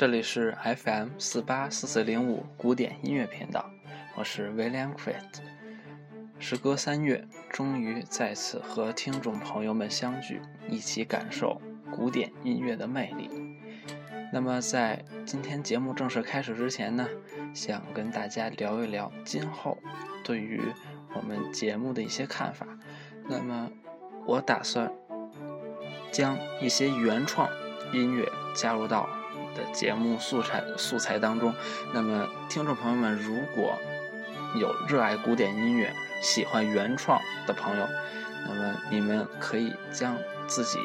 这里是 FM 四八四四零五古典音乐频道，我是 William c r i t 时隔三月，终于再次和听众朋友们相聚，一起感受古典音乐的魅力。那么，在今天节目正式开始之前呢，想跟大家聊一聊今后对于我们节目的一些看法。那么，我打算将一些原创音乐加入到。的节目素材素材当中，那么听众朋友们，如果有热爱古典音乐、喜欢原创的朋友，那么你们可以将自己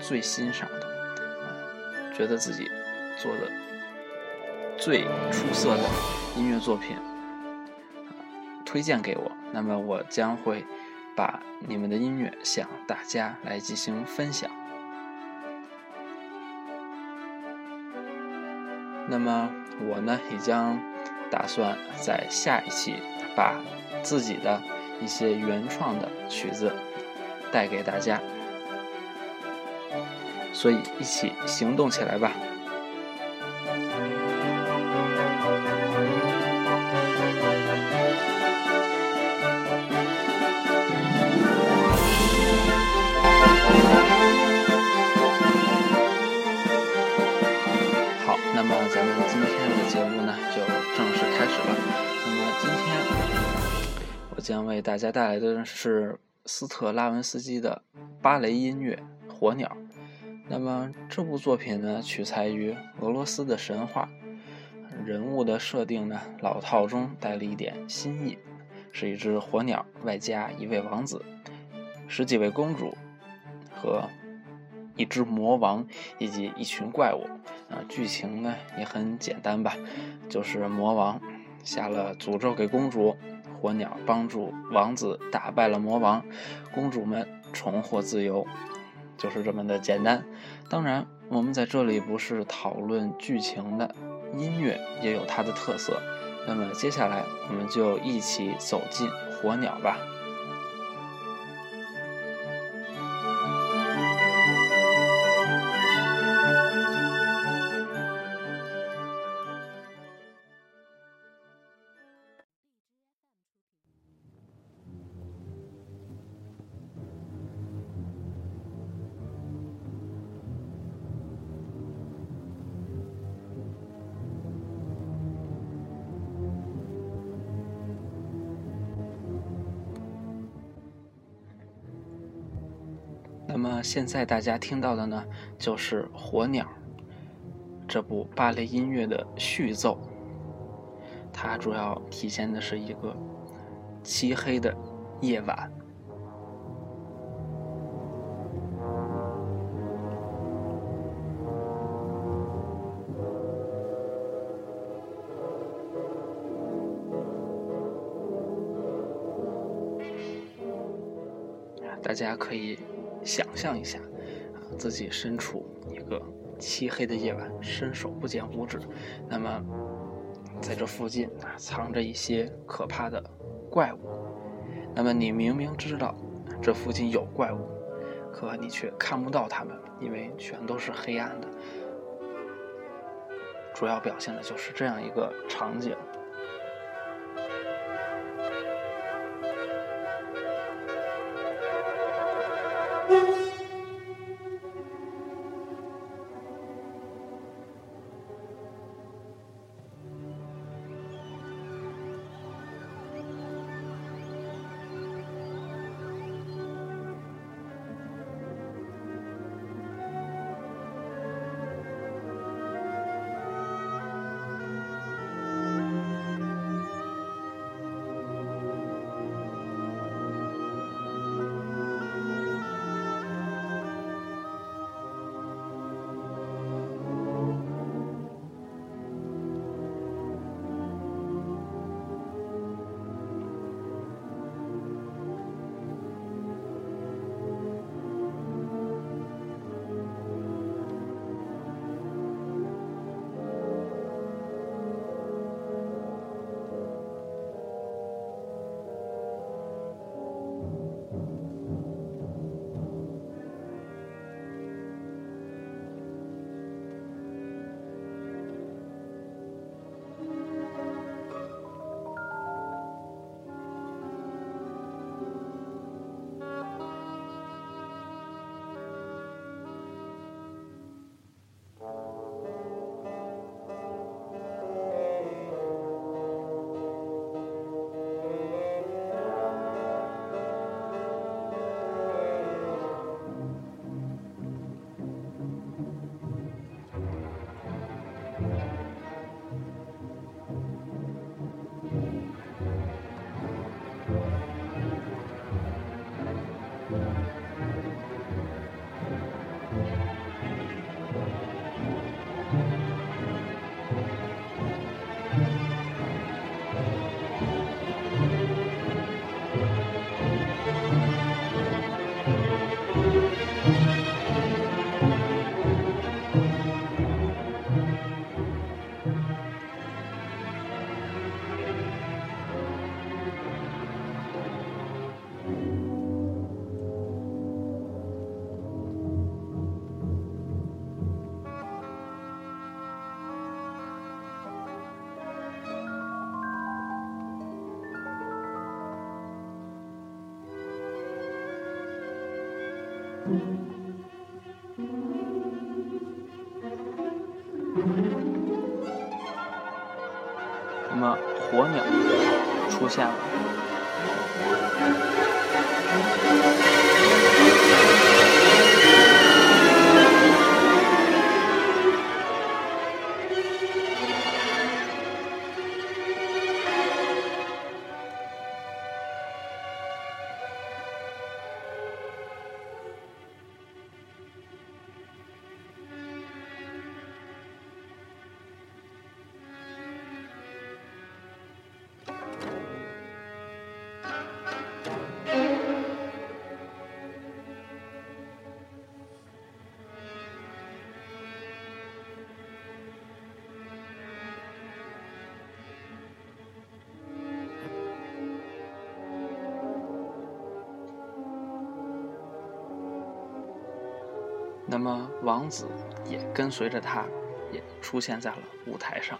最欣赏的、觉得自己做的最出色的音乐作品推荐给我，那么我将会把你们的音乐向大家来进行分享。那么我呢，也将打算在下一期把自己的一些原创的曲子带给大家，所以一起行动起来吧。为大家带来的是斯特拉文斯基的芭蕾音乐《火鸟》。那么这部作品呢，取材于俄罗斯的神话，人物的设定呢，老套中带了一点新意，是一只火鸟，外加一位王子，十几位公主和一只魔王以及一群怪物。啊，剧情呢也很简单吧，就是魔王下了诅咒给公主。火鸟帮助王子打败了魔王，公主们重获自由，就是这么的简单。当然，我们在这里不是讨论剧情的，音乐也有它的特色。那么接下来，我们就一起走进火鸟吧。现在大家听到的呢，就是《火鸟》这部芭蕾音乐的序奏。它主要体现的是一个漆黑的夜晚。大家可以。想象一下，啊，自己身处一个漆黑的夜晚，伸手不见五指。那么，在这附近啊，藏着一些可怕的怪物。那么，你明明知道这附近有怪物，可你却看不到他们，因为全都是黑暗的。主要表现的就是这样一个场景。么火鸟出现了。王子也跟随着他，也出现在了舞台上。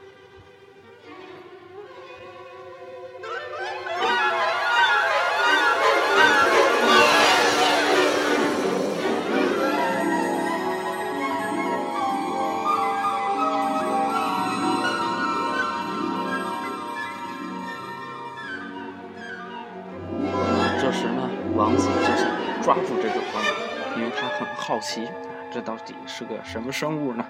这时呢，王子就想抓住这只火鸟，因为他很好奇。这到底是个什么生物呢？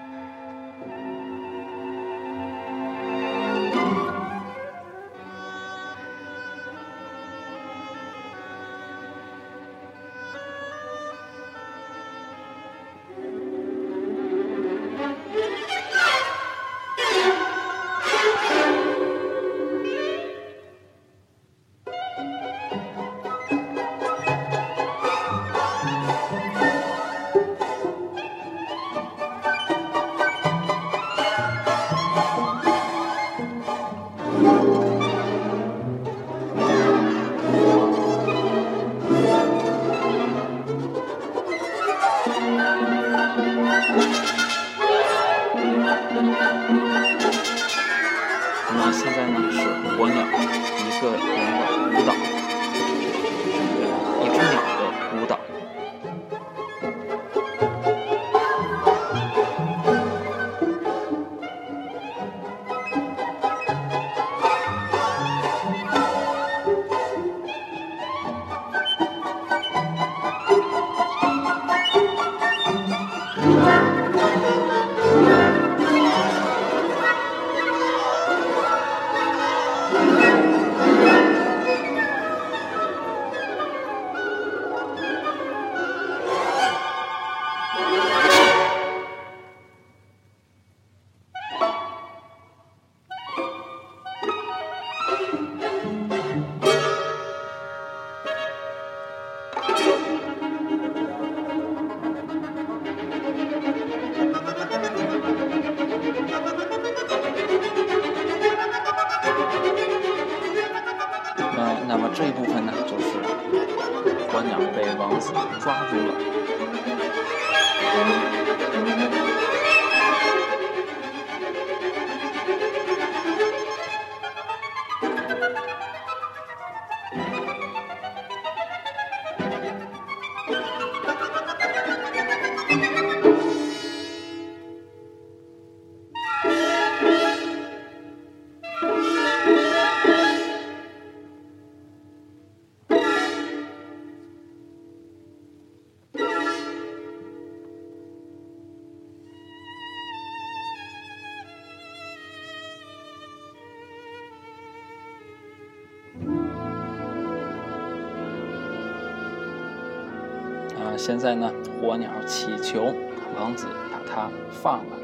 现在呢，火鸟祈求王子把它放了。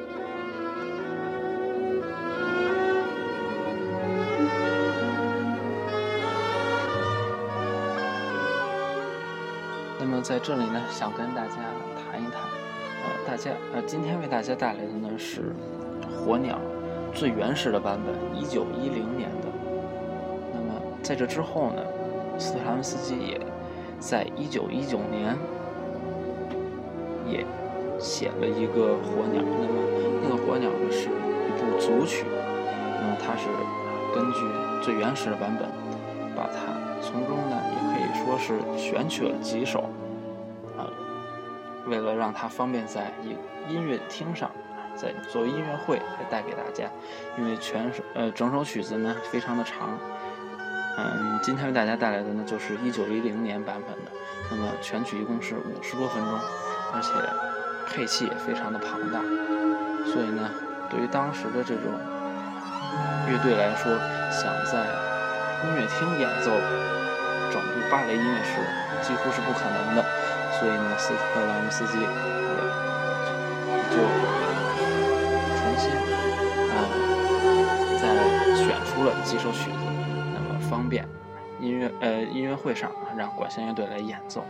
那么在这里呢，想跟大家谈一谈，呃，大家呃，今天为大家带来的呢是火鸟最原始的版本，一九一零年的。那么在这之后呢，斯特拉文斯基也在一九一九年。也写了一个火鸟，那么那个火鸟呢是一部组曲，那么它是根据最原始的版本，把它从中呢也可以说是选取了几首啊为了让它方便在音音乐厅上，在作为音乐会来带给大家，因为全首呃整首曲子呢非常的长，嗯，今天为大家带来的呢就是一九一零年版本的，那么全曲一共是五十多分钟，而且配器也非常的庞大，所以呢，对于当时的这种乐队来说，想在音乐厅演奏整部芭蕾音乐是几乎是不可能的，所以呢，斯特拉姆斯基也就重新啊再选出了几首曲子，那么方便音乐呃音乐会上让管弦乐队来演奏。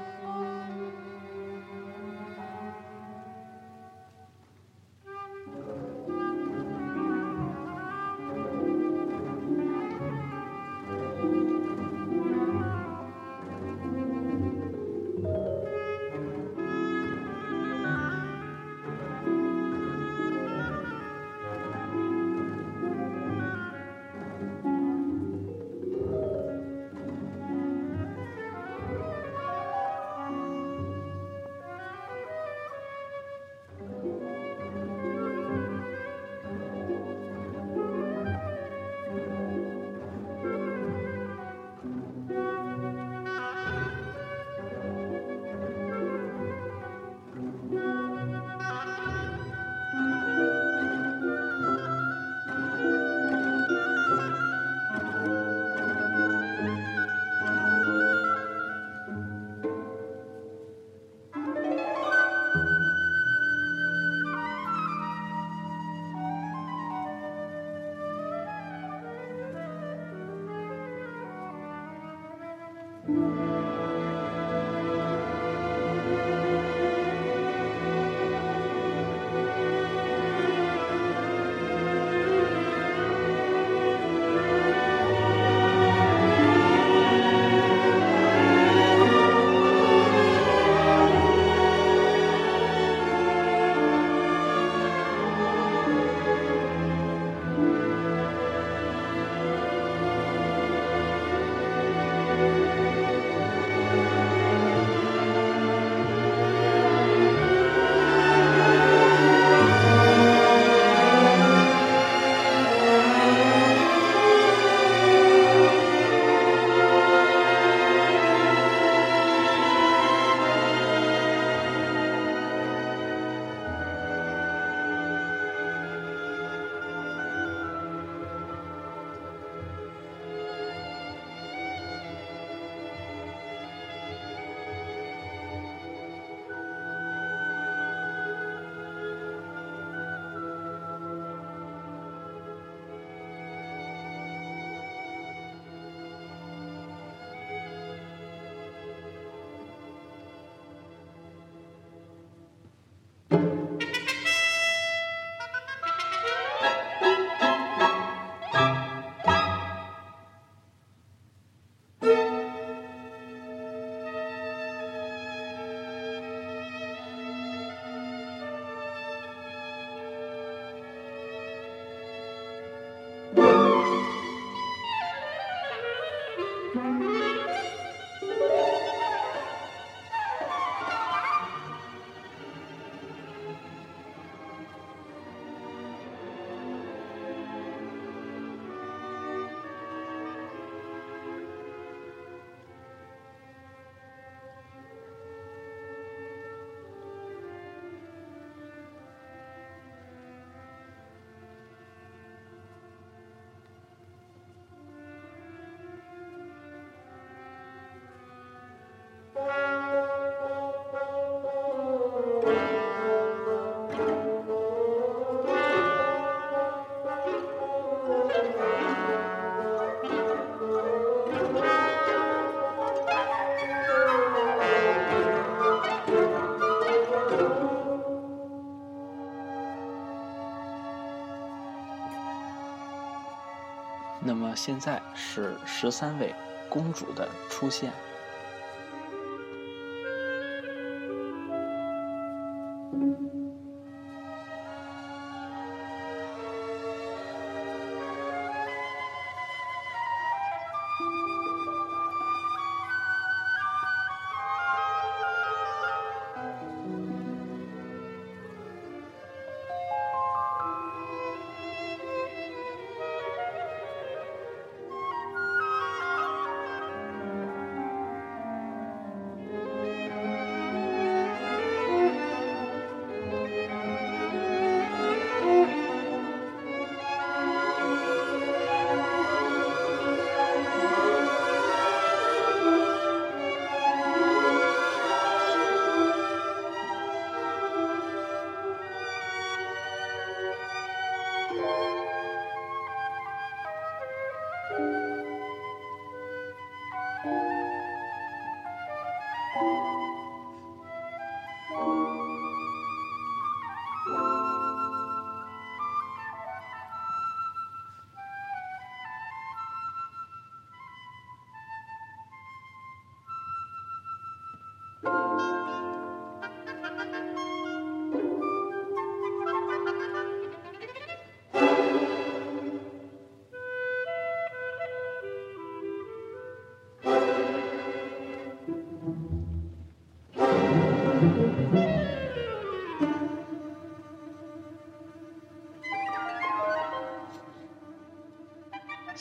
现在是十三位公主的出现。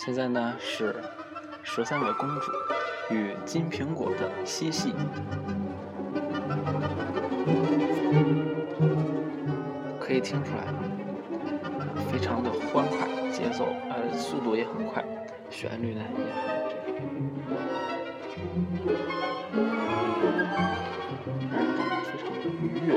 现在呢是十三位公主与金苹果的嬉戏，可以听出来，非常的欢快，节奏呃速度也很快，旋律呢也很这个，让人感到非常的愉悦。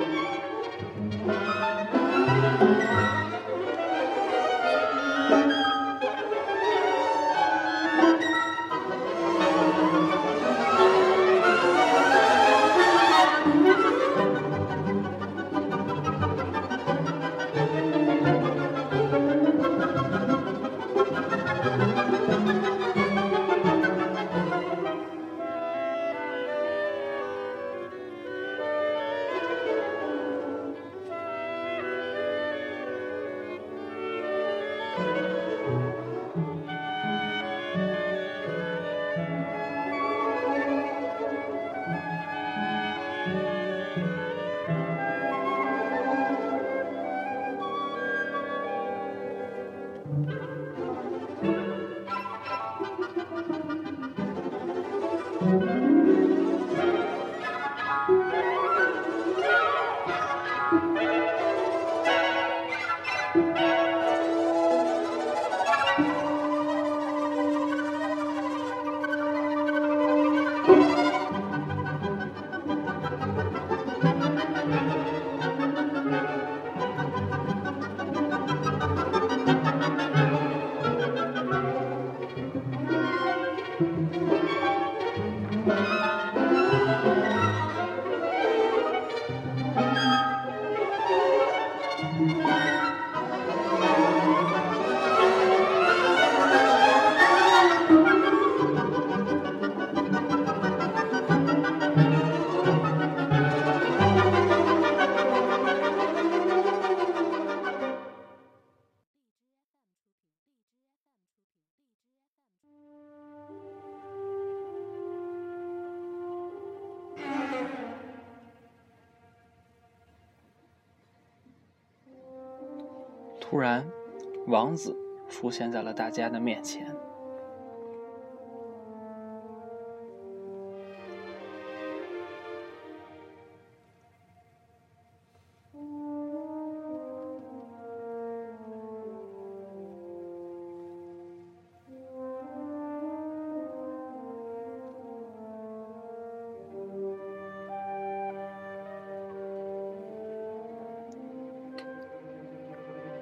出现在了大家的面前。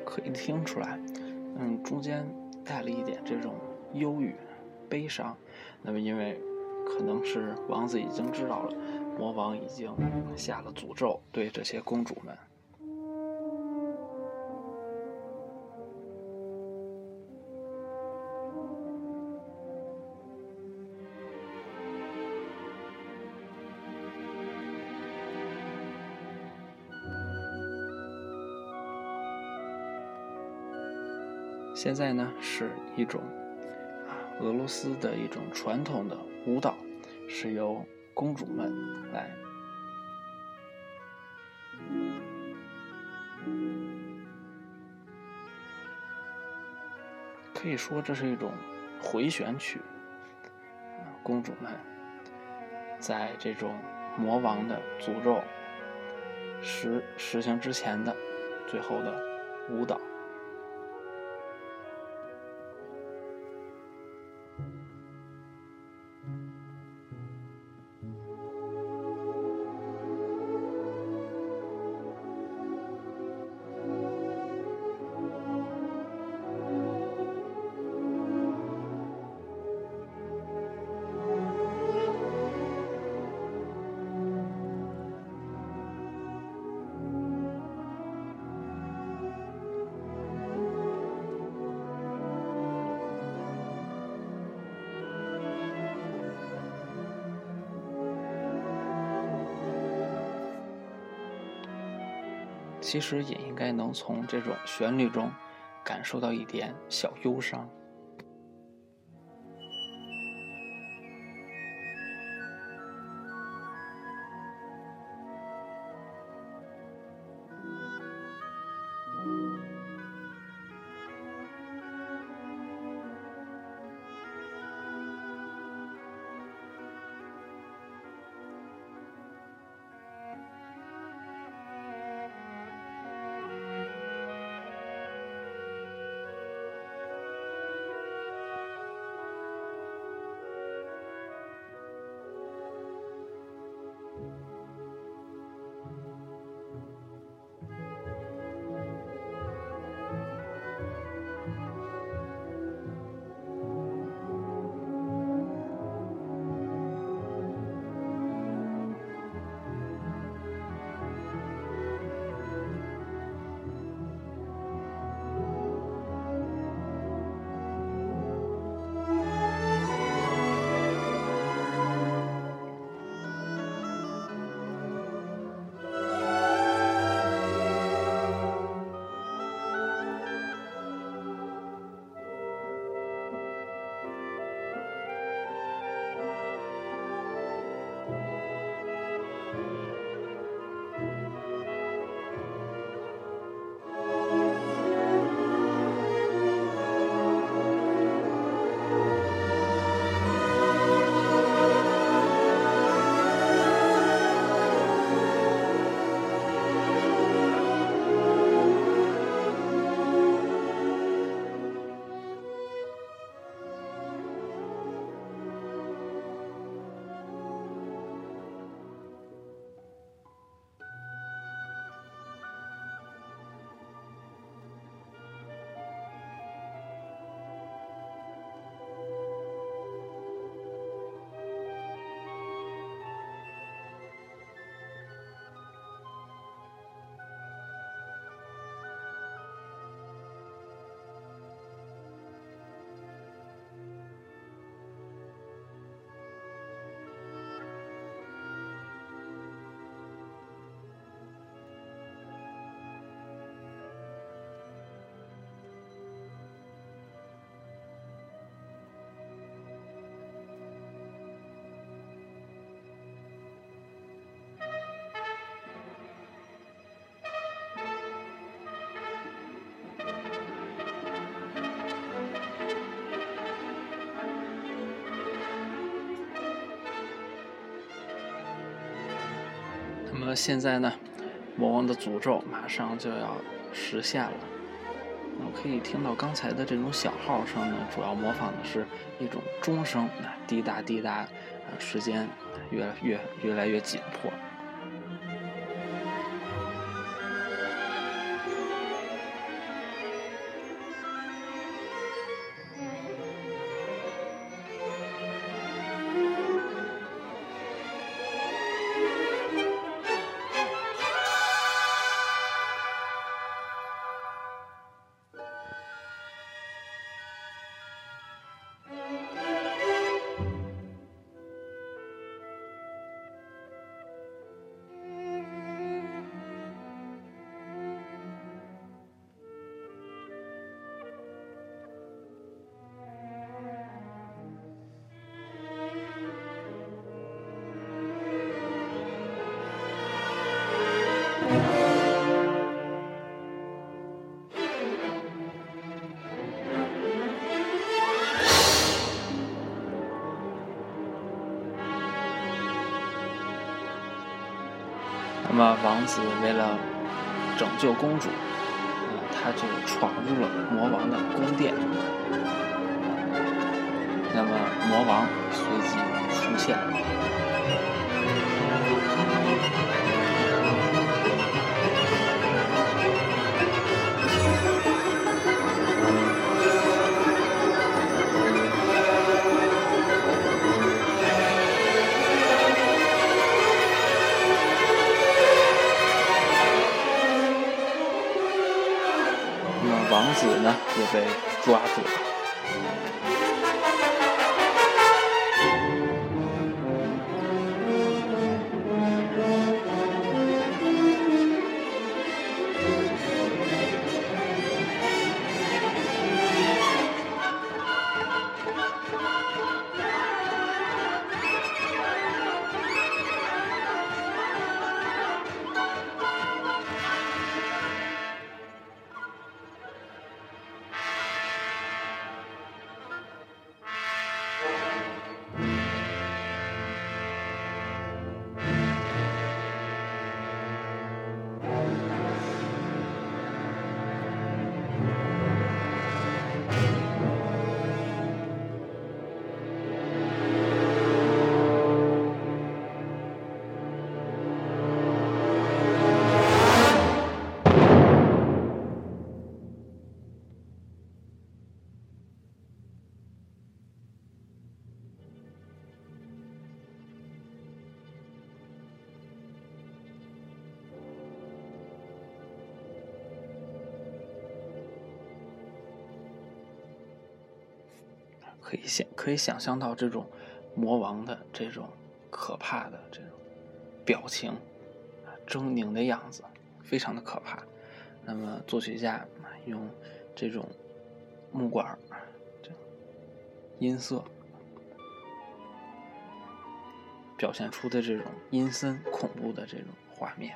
可以听出来，嗯，中间带了一点这种忧郁、悲伤。那么，因为可能是王子已经知道了，魔王已经下了诅咒，对这些公主们。现在呢，是一种啊俄罗斯的一种传统的舞蹈，是由公主们来，可以说这是一种回旋曲。公主们在这种魔王的诅咒实实行之前的最后的舞蹈。其实也应该能从这种旋律中感受到一点小忧伤。么现在呢，魔王的诅咒马上就要实现了。我可以听到刚才的这种小号声呢，主要模仿的是一种钟声，滴答滴答，啊，时间越越越来越紧迫。王子为了拯救公主，呃，他就闯入了魔王的宫殿。那么魔王随即出现了。也被抓住了。可以想象到这种魔王的这种可怕的这种表情，狰狞的样子，非常的可怕。那么作曲家用这种木管这音色表现出的这种阴森恐怖的这种画面。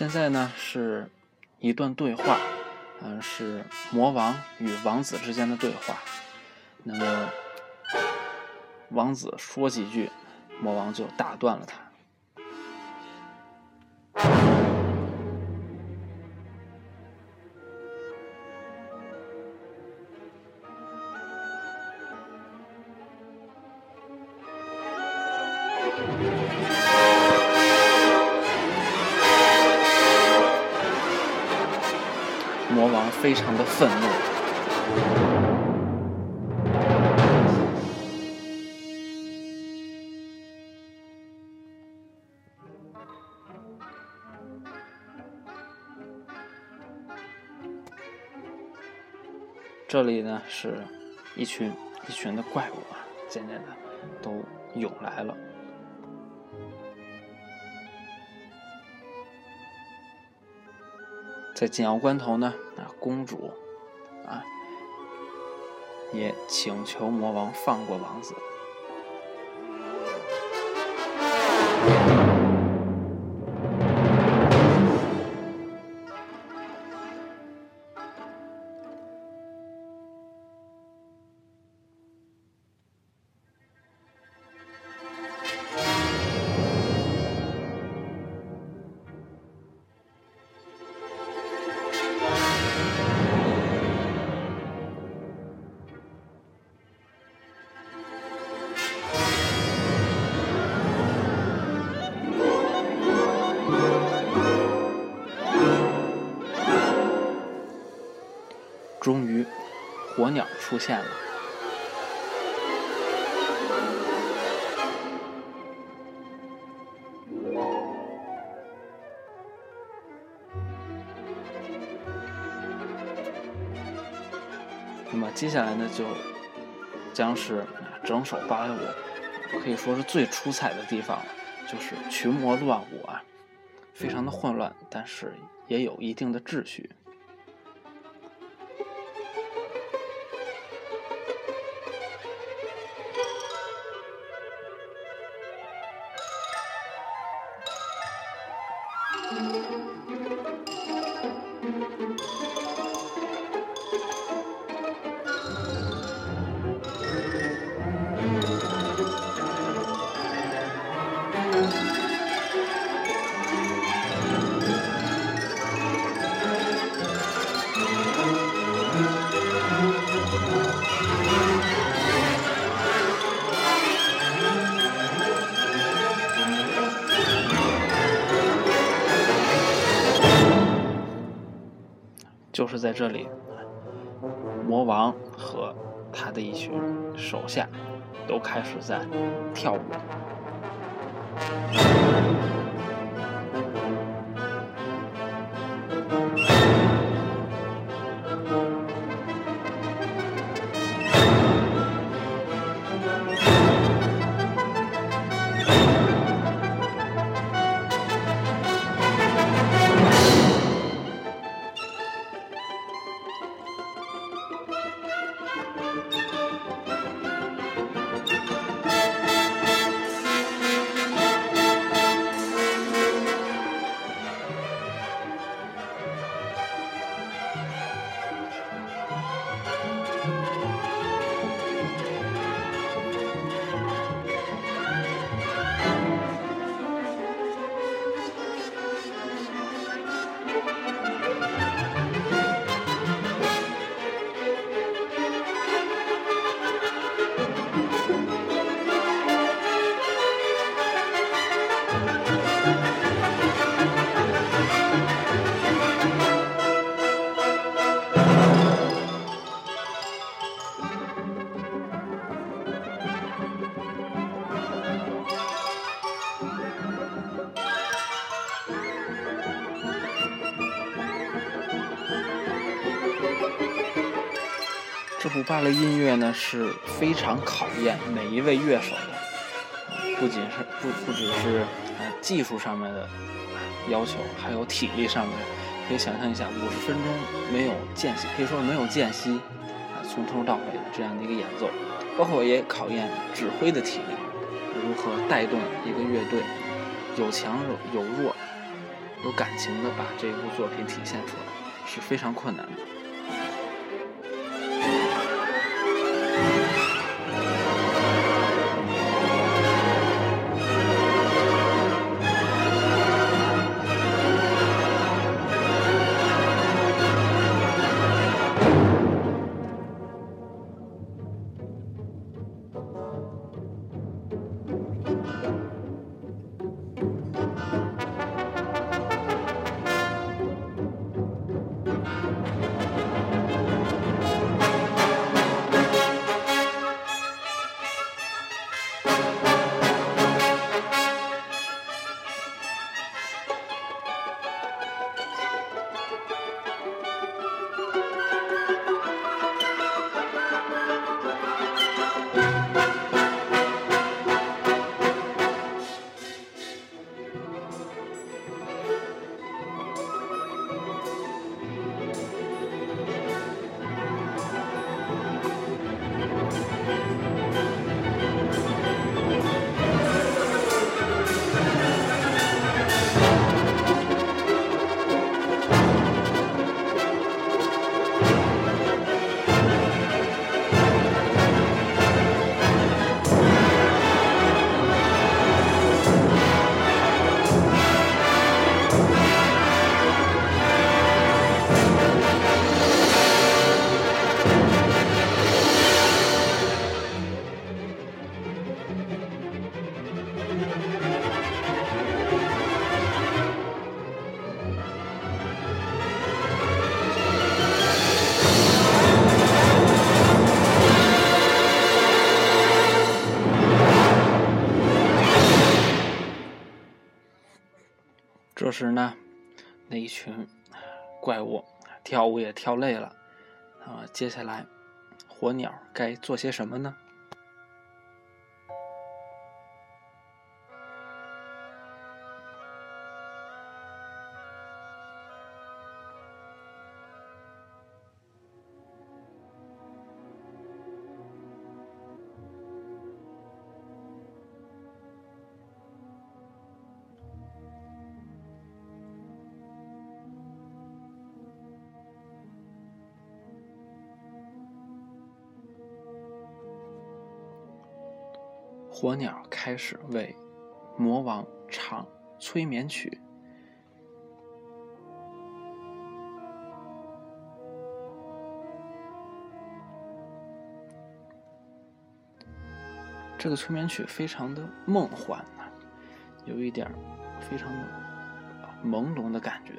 现在呢是一段对话，嗯，是魔王与王子之间的对话。那么王子说几句，魔王就打断了他。这里呢，是一群一群的怪物啊，渐渐的都涌来了。在紧要关头呢，啊，公主，啊，也请求魔王放过王子。出现了。那么接下来呢，就将是整首芭蕾舞可以说是最出彩的地方，就是群魔乱舞啊，非常的混乱，但是也有一定的秩序。就是在这里，魔王和他的一群手下都开始在跳舞。芭蕾音乐呢是非常考验每一位乐手的，不仅是不不只是啊技术上面的要求，还有体力上面。可以想象一下，五十分钟没有间隙，可以说没有间隙啊，从头到尾的这样的一个演奏，包括也考验指挥的体力，如何带动一个乐队，有强有弱，有感情的把这部作品体现出来，是非常困难的。时呢，那一群怪物跳舞也跳累了，啊，接下来火鸟该做些什么呢？火鸟开始为魔王唱催眠曲。这个催眠曲非常的梦幻啊，有一点非常的朦胧的感觉。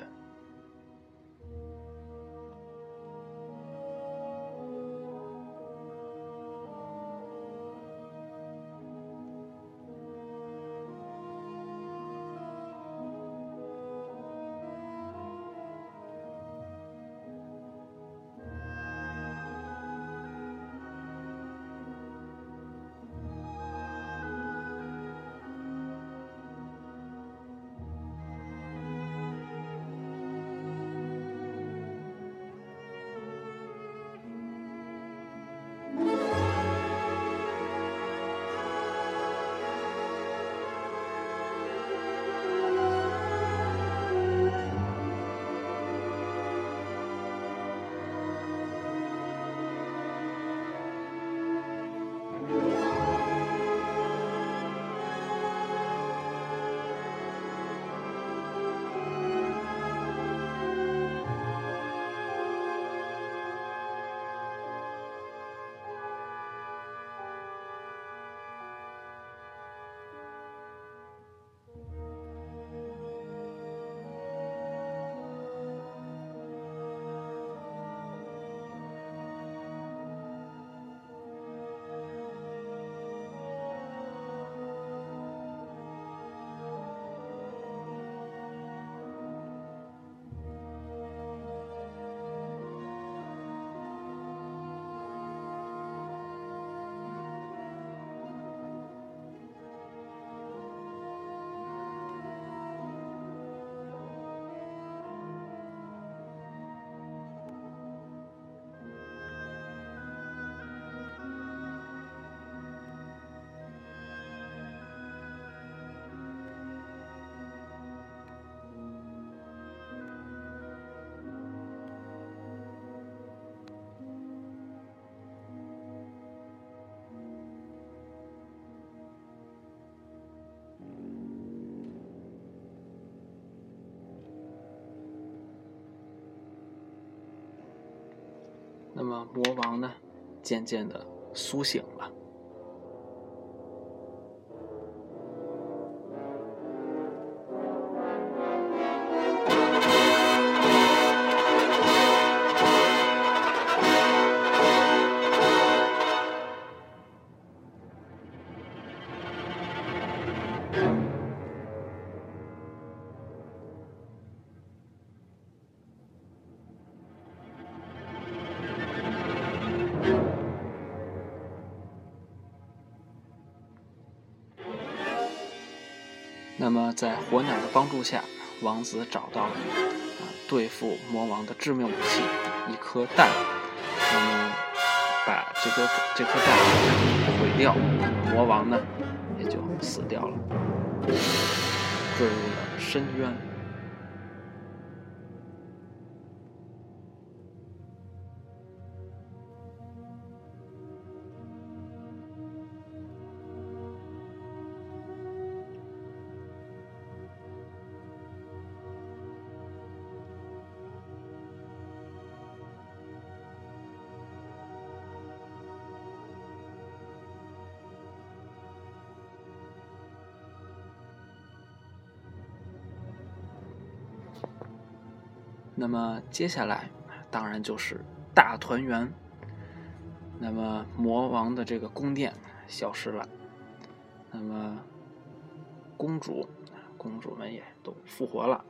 么魔王呢，渐渐的苏醒了。在火鸟的帮助下，王子找到了啊对付魔王的致命武器——一颗蛋。那么，把这个这颗蛋毁掉，魔王呢也就死掉了，坠入了深渊。那么接下来，当然就是大团圆。那么魔王的这个宫殿消失了，那么公主公主们也都复活了，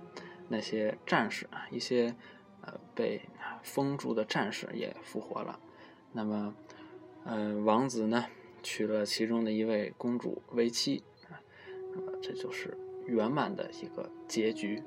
那些战士啊，一些呃被封住的战士也复活了。那么，呃，王子呢娶了其中的一位公主为妻，那么这就是圆满的一个结局。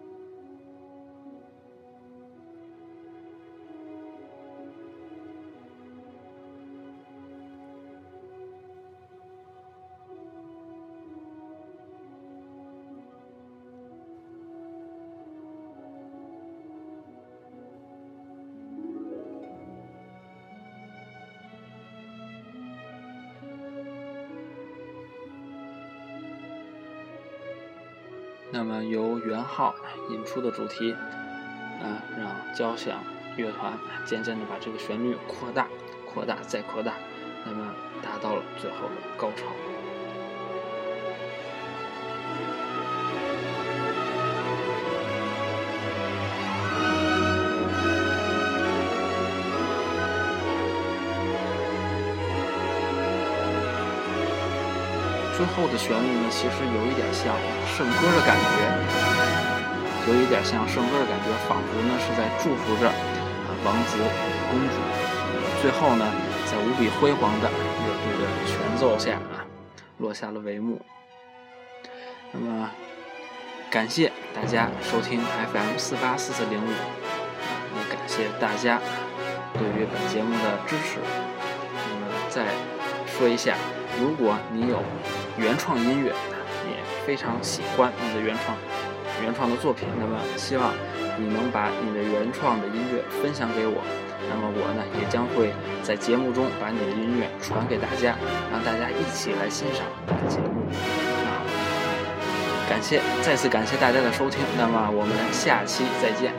元号引出的主题，啊，让交响乐团渐渐的把这个旋律扩大、扩大再扩大，那么达到了最后的高潮。最后的旋律呢，其实有一点像圣歌的感觉，有一点像圣歌的感觉，仿佛呢是在祝福着啊王子与公主。最后呢，在无比辉煌的乐队的全奏下啊，落下了帷幕。那么，感谢大家收听 FM 四八四四零五，也感谢大家对于本节目的支持。那么再说一下，如果你有原创音乐，也非常喜欢你的原创原创的作品。那么，希望你能把你的原创的音乐分享给我。那么，我呢也将会在节目中把你的音乐传给大家，让大家一起来欣赏节目。那，感谢，再次感谢大家的收听。那么，我们下期再见。